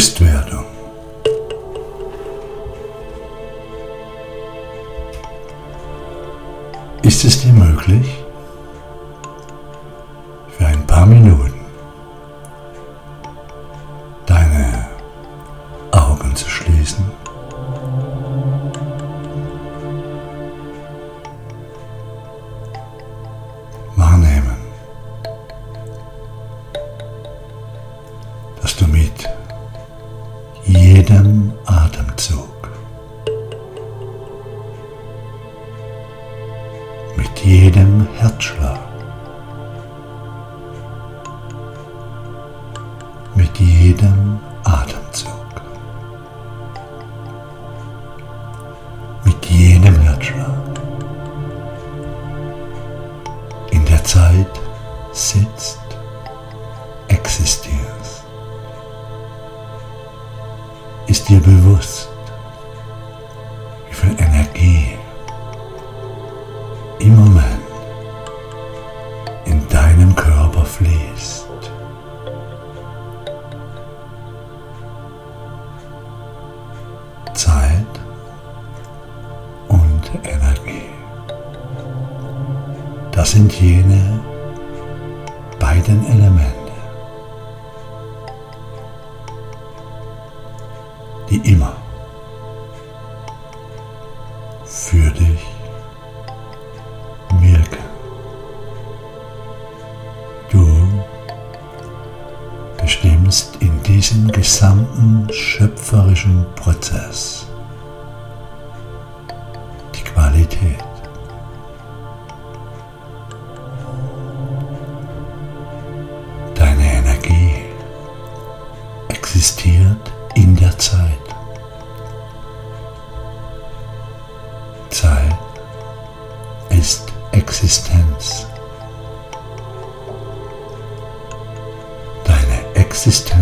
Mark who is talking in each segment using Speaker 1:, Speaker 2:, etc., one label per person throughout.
Speaker 1: Bewusstwerdung. Ist es dir möglich, für ein paar Minuten Herzschlag, mit jedem Atemzug, mit jedem Herzschlag. In der Zeit sitzt, existierst. Ist dir bewusst, Zeit und Energie. Das sind jene beiden Elemente, die immer für dich in diesem gesamten schöpferischen Prozess die Qualität. Deine Energie existiert in der Zeit. Zeit ist Existenz. Deine Existenz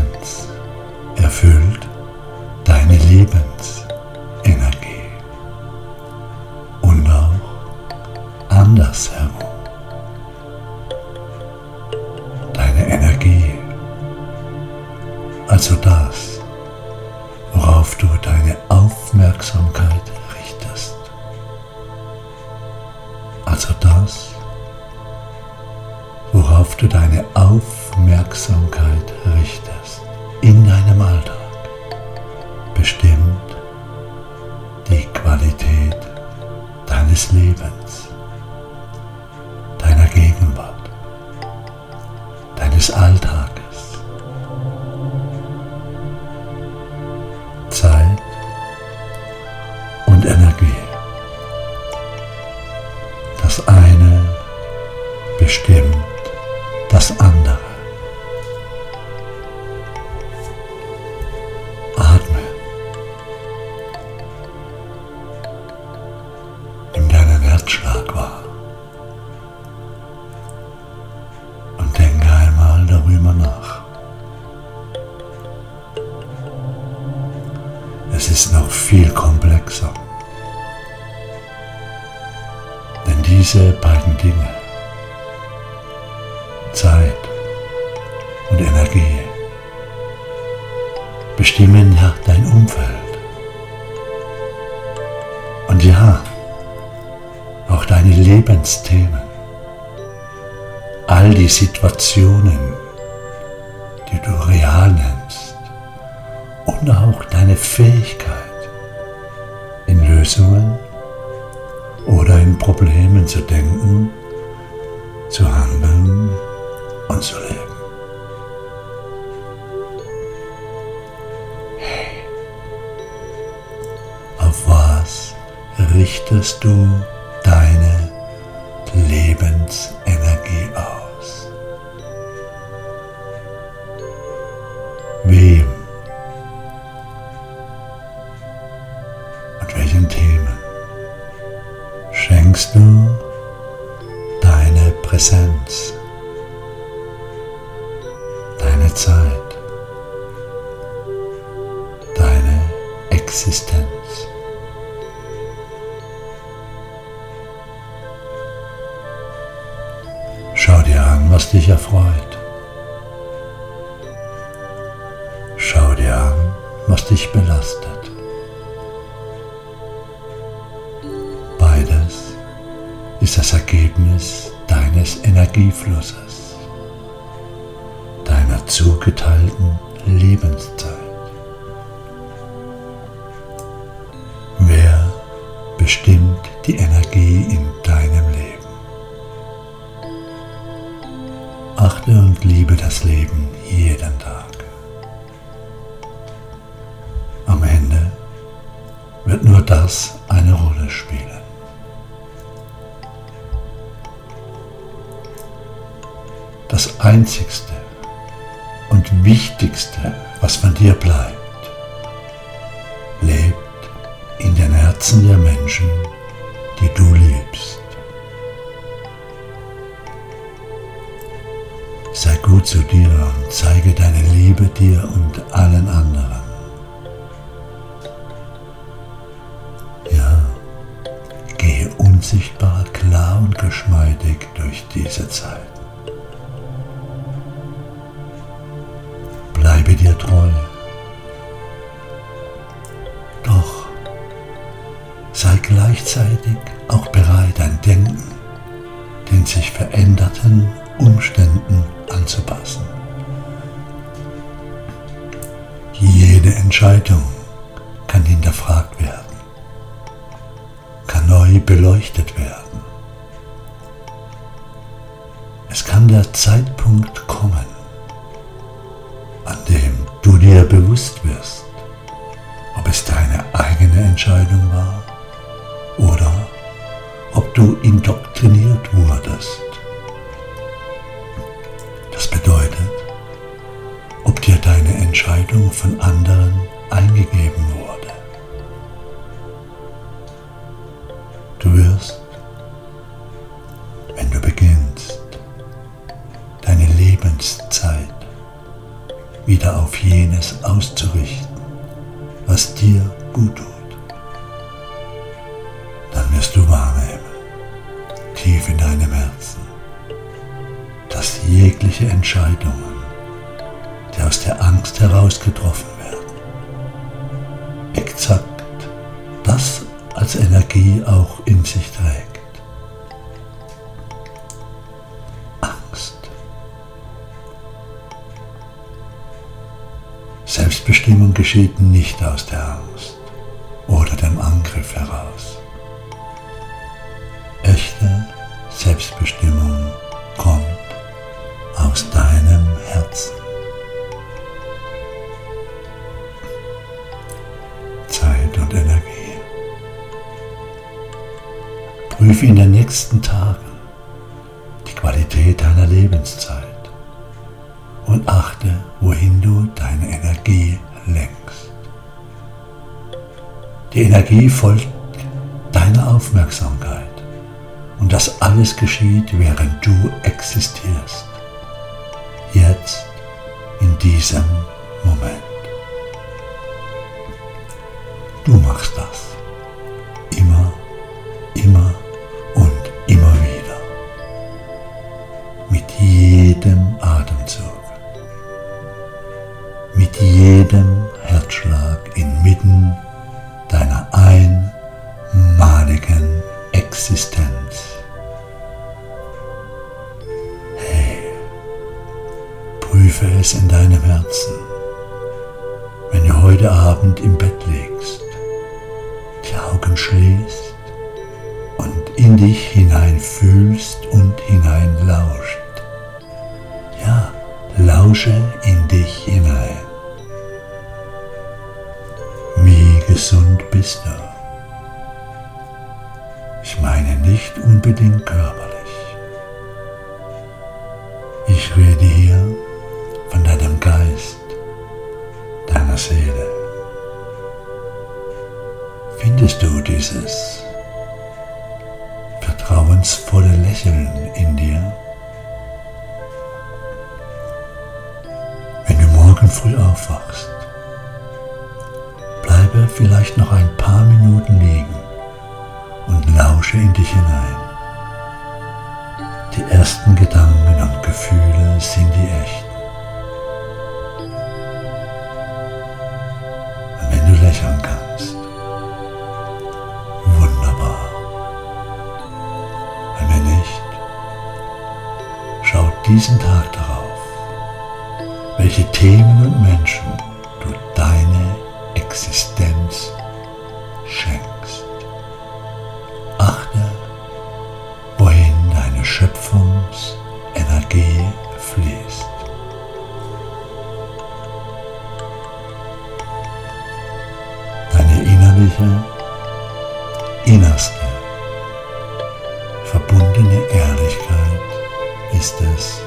Speaker 1: Also das, worauf du deine Aufmerksamkeit richtest in deinem Alltag, bestimmt die Qualität deines Lebens, Herzschlag wahr. Und denke einmal darüber nach. Es ist noch viel komplexer. Denn diese beiden Dinge, Zeit und Energie, bestimmen ja dein Umfeld. Lebensthemen, all die Situationen, die du real nennst und auch deine Fähigkeit in Lösungen oder in Problemen zu denken, zu handeln und zu leben. Hey, auf was richtest du Lebensenergie aus? Wem und welchen Themen schenkst du deine Präsenz, deine Zeit, deine Existenz? Was dich erfreut. Schau dir an, dich belastet. Beides ist das Ergebnis deines Energieflusses, deiner zugeteilten Lebenszeit. Wer bestimmt die Energie in Achte und liebe das Leben jeden Tag. Am Ende wird nur das eine Rolle spielen. Das Einzigste und Wichtigste, was von dir bleibt, lebt in den Herzen der Menschen, die du liebst. Sei gut zu dir und zeige deine Liebe dir und allen anderen. Ja, gehe unsichtbar, klar und geschmeidig durch diese Zeit. Bleibe dir treu. Doch sei gleichzeitig auch bereit, dein Denken den sich veränderten Umständen Entscheidung kann hinterfragt werden, kann neu beleuchtet werden. Es kann der Zeitpunkt kommen, an dem du dir bewusst wirst, ob es deine eigene Entscheidung war oder ob du indoktriniert wurdest Entscheidung von anderen eingegeben wurde. Du wirst, wenn du beginnst, deine Lebenszeit wieder auf jenes auszurichten, was dir gut tut, dann wirst du wahrnehmen, tief in deinem Herzen, dass jegliche Entscheidungen die aus der Angst heraus getroffen werden. Als Energie auch in sich trägt. Angst. Selbstbestimmung geschieht nicht aus der Angst Prüfe in den nächsten Tagen die Qualität deiner Lebenszeit und achte, wohin du deine Energie lenkst. Die Energie folgt deiner Aufmerksamkeit und das alles geschieht, während du existierst. Jetzt, in diesem Moment. Du machst das. Jedem Atemzug. Mit jedem Herzschlag inmitten deiner einmaligen Existenz. Hey, prüfe es in deinem Herzen, wenn du heute Abend im Bett liegst Augen schließt und in dich hinein fühlst und hinein lauscht. Ja, lausche in dich hinein. Wie gesund bist du? Ich meine nicht unbedingt körperlich. Ich rede hier von deinem Geist, deiner Seele findest du dieses vertrauensvolle Lächeln in dir? morgen früh aufwachst. Bleibe vielleicht noch ein paar Minuten liegen und lausche in dich hinein. Die ersten Gedanken und Gefühle sind die echten. Und wenn du lächeln kannst, wunderbar. Und wenn nicht, schau diesen Tag darauf Themen und Menschen du deine Existenz schenkst. Achte, wohin deine Schöpfungsenergie fließt. Deine innerliche, innerste, verbundene Ehrlichkeit ist es,